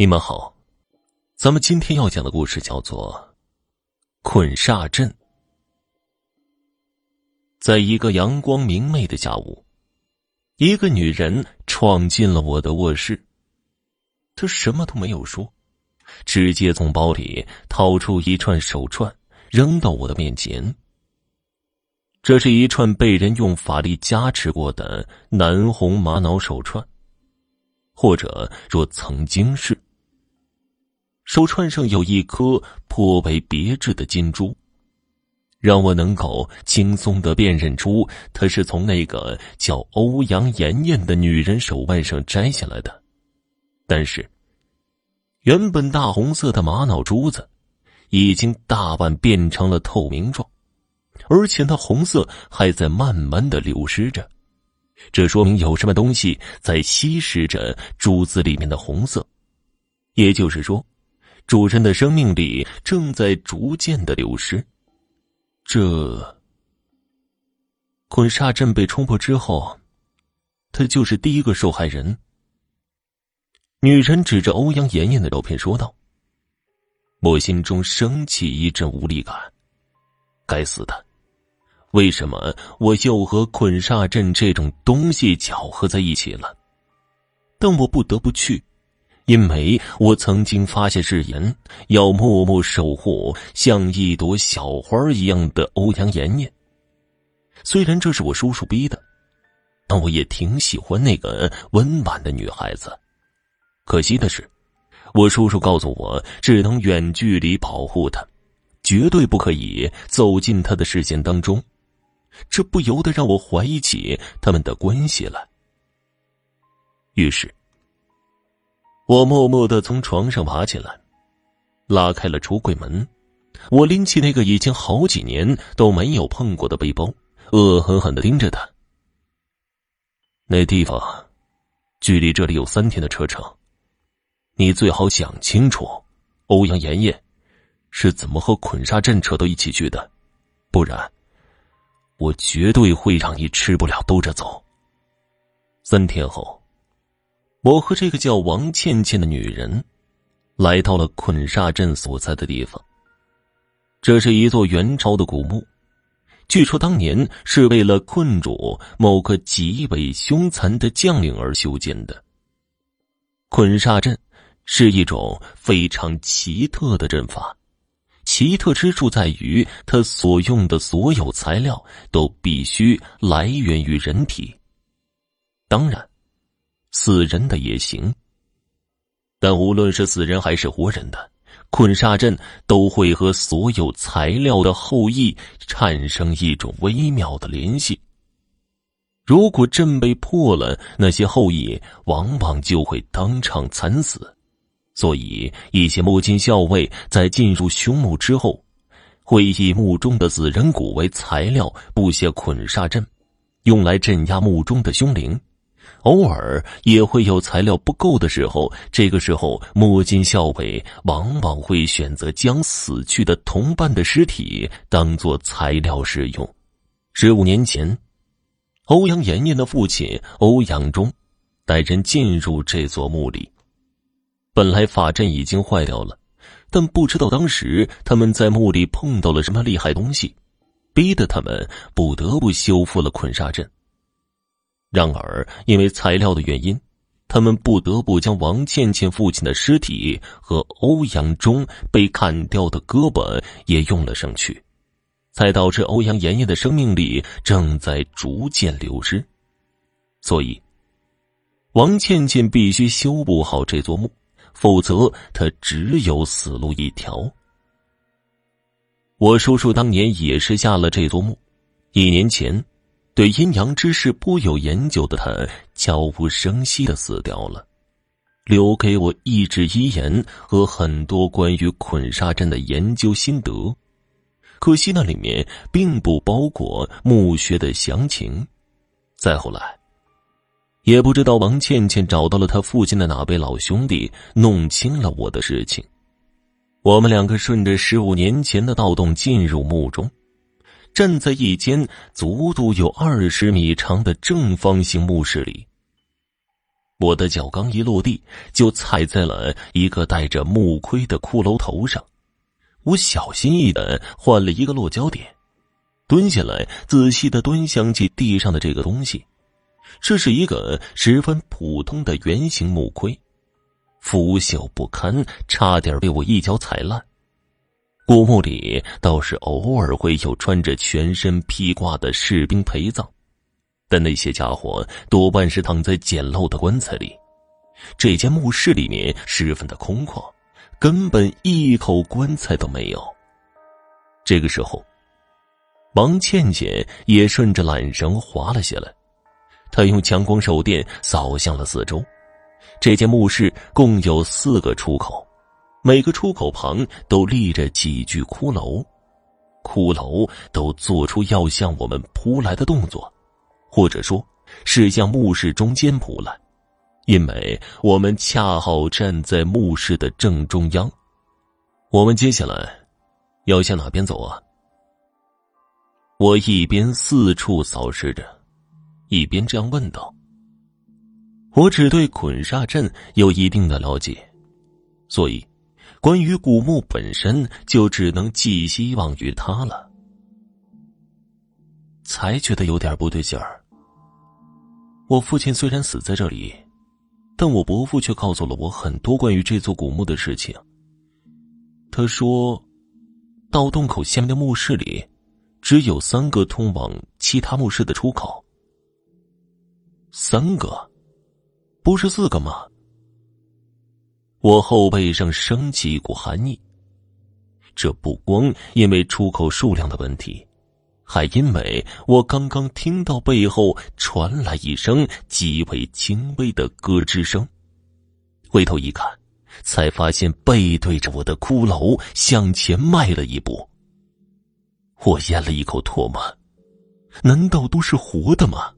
你们好，咱们今天要讲的故事叫做《捆煞阵》。在一个阳光明媚的下午，一个女人闯进了我的卧室。她什么都没有说，直接从包里掏出一串手串，扔到我的面前。这是一串被人用法力加持过的南红玛瑙手串，或者若曾经是。手串上有一颗颇为别致的金珠，让我能够轻松的辨认出它是从那个叫欧阳妍妍的女人手腕上摘下来的。但是，原本大红色的玛瑙珠子，已经大半变成了透明状，而且那红色还在慢慢的流失着，这说明有什么东西在吸食着珠子里面的红色，也就是说。主人的生命力正在逐渐的流失，这捆煞阵被冲破之后，他就是第一个受害人。女人指着欧阳妍妍的照片说道：“我心中升起一阵无力感，该死的，为什么我又和捆煞阵这种东西搅和在一起了？但我不得不去。”因为我曾经发下誓言，要默默守护像一朵小花一样的欧阳妍妍。虽然这是我叔叔逼的，但我也挺喜欢那个温婉的女孩子。可惜的是，我叔叔告诉我，只能远距离保护她，绝对不可以走进她的视线当中。这不由得让我怀疑起他们的关系了。于是。我默默的从床上爬起来，拉开了橱柜门。我拎起那个已经好几年都没有碰过的背包，恶狠狠的盯着他。那地方，距离这里有三天的车程。你最好想清楚，欧阳妍妍是怎么和捆煞阵扯到一起去的，不然，我绝对会让你吃不了兜着走。三天后。我和这个叫王倩倩的女人，来到了捆煞阵所在的地方。这是一座元朝的古墓，据说当年是为了困住某个极为凶残的将领而修建的。捆煞阵是一种非常奇特的阵法，奇特之处在于它所用的所有材料都必须来源于人体，当然。死人的也行，但无论是死人还是活人的捆煞阵，都会和所有材料的后裔产生一种微妙的联系。如果阵被破了，那些后裔往往就会当场惨死。所以，一些墓金校尉在进入凶墓之后，会以墓中的死人骨为材料布下捆煞阵，用来镇压墓中的凶灵。偶尔也会有材料不够的时候，这个时候摸金校尉往往会选择将死去的同伴的尸体当做材料使用。十五年前，欧阳妍妍的父亲欧阳忠带人进入这座墓里，本来法阵已经坏掉了，但不知道当时他们在墓里碰到了什么厉害东西，逼得他们不得不修复了捆煞阵。然而，因为材料的原因，他们不得不将王倩倩父亲的尸体和欧阳中被砍掉的胳膊也用了上去，才导致欧阳妍妍的生命力正在逐渐流失。所以，王倩倩必须修补好这座墓，否则她只有死路一条。我叔叔当年也是下了这座墓，一年前。对阴阳之事颇有研究的他，悄无声息的死掉了，留给我一纸遗言和很多关于捆沙阵的研究心得。可惜那里面并不包括墓穴的详情。再后来，也不知道王倩倩找到了他父亲的哪位老兄弟，弄清了我的事情。我们两个顺着十五年前的盗洞进入墓中。站在一间足足有二十米长的正方形墓室里，我的脚刚一落地，就踩在了一个带着木盔的骷髅头上。我小心翼翼的换了一个落脚点，蹲下来仔细的端详起地上的这个东西。这是一个十分普通的圆形木盔，腐朽不堪，差点被我一脚踩烂。古墓里倒是偶尔会有穿着全身披挂的士兵陪葬。但那些家伙多半是躺在简陋的棺材里，这间墓室里面十分的空旷，根本一口棺材都没有。这个时候，王倩倩也顺着缆绳滑了下来，她用强光手电扫向了四周。这间墓室共有四个出口，每个出口旁都立着几具骷髅，骷髅都做出要向我们扑来的动作。或者说，是向墓室中间扑来，因为我们恰好站在墓室的正中央。我们接下来要向哪边走啊？我一边四处扫视着，一边这样问道。我只对捆煞阵有一定的了解，所以关于古墓本身，就只能寄希望于他了。才觉得有点不对劲儿。我父亲虽然死在这里，但我伯父却告诉了我很多关于这座古墓的事情。他说，盗洞口下面的墓室里，只有三个通往其他墓室的出口。三个，不是四个吗？我后背上升起一股寒意。这不光因为出口数量的问题。还因为我刚刚听到背后传来一声极为轻微的咯吱声，回头一看，才发现背对着我的骷髅向前迈了一步。我咽了一口唾沫，难道都是活的吗？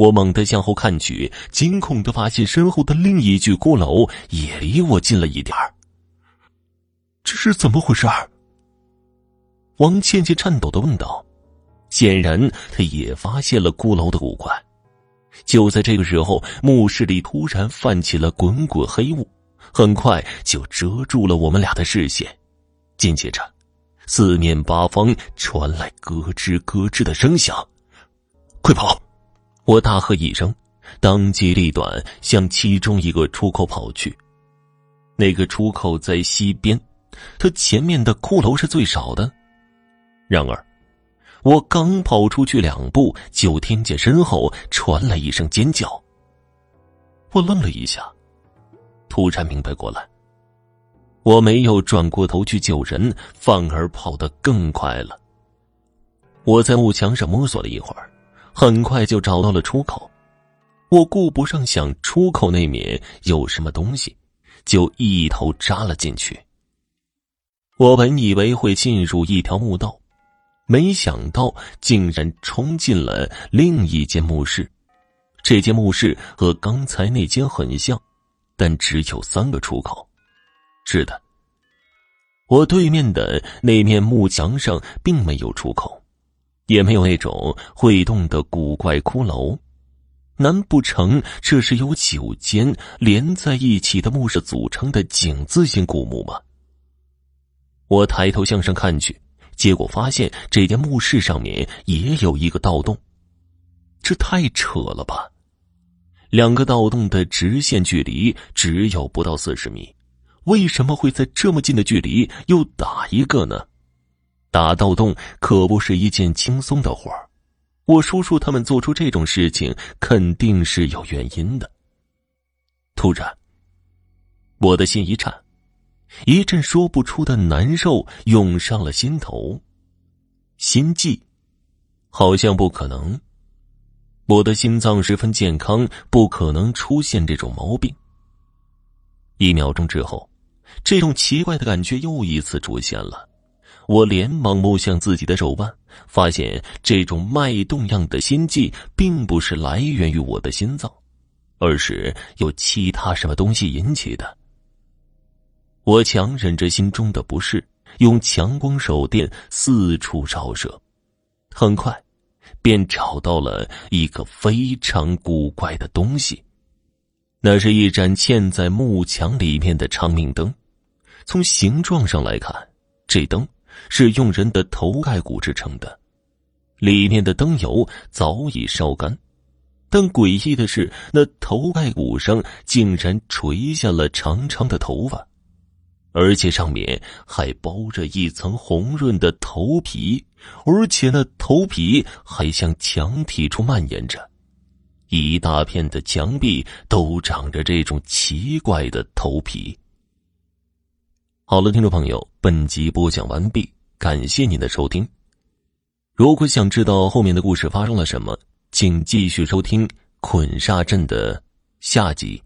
我猛地向后看去，惊恐的发现身后的另一具骷髅也离我近了一点儿。这是怎么回事？王倩倩颤抖的问道：“显然，她也发现了骷髅的古怪。”就在这个时候，墓室里突然泛起了滚滚黑雾，很快就遮住了我们俩的视线。紧接着，四面八方传来咯吱咯吱的声响，“快跑！”我大喝一声，当机立断向其中一个出口跑去。那个出口在西边，它前面的骷髅是最少的。然而，我刚跑出去两步，就听见身后传来一声尖叫。我愣了一下，突然明白过来，我没有转过头去救人，反而跑得更快了。我在木墙上摸索了一会儿，很快就找到了出口。我顾不上想出口那面有什么东西，就一头扎了进去。我本以为会进入一条墓道。没想到竟然冲进了另一间墓室，这间墓室和刚才那间很像，但只有三个出口。是的，我对面的那面木墙上并没有出口，也没有那种会动的古怪骷髅。难不成这是由九间连在一起的墓室组成的井字形古墓吗？我抬头向上看去。结果发现这间墓室上面也有一个盗洞，这太扯了吧！两个盗洞的直线距离只有不到四十米，为什么会在这么近的距离又打一个呢？打盗洞可不是一件轻松的活儿，我叔叔他们做出这种事情肯定是有原因的。突然，我的心一颤。一阵说不出的难受涌上了心头，心悸，好像不可能。我的心脏十分健康，不可能出现这种毛病。一秒钟之后，这种奇怪的感觉又一次出现了。我连忙摸向自己的手腕，发现这种脉动样的心悸并不是来源于我的心脏，而是由其他什么东西引起的。我强忍着心中的不适，用强光手电四处照射，很快，便找到了一个非常古怪的东西。那是一盏嵌在木墙里面的长明灯，从形状上来看，这灯是用人的头盖骨制成的，里面的灯油早已烧干，但诡异的是，那头盖骨上竟然垂下了长长的头发，而且上面还包着一层红润的头皮，而且那头皮还向墙体处蔓延着。一大片的墙壁都长着这种奇怪的头皮。好了，听众朋友，本集播讲完毕，感谢您的收听。如果想知道后面的故事发生了什么，请继续收听《捆杀阵》的下集。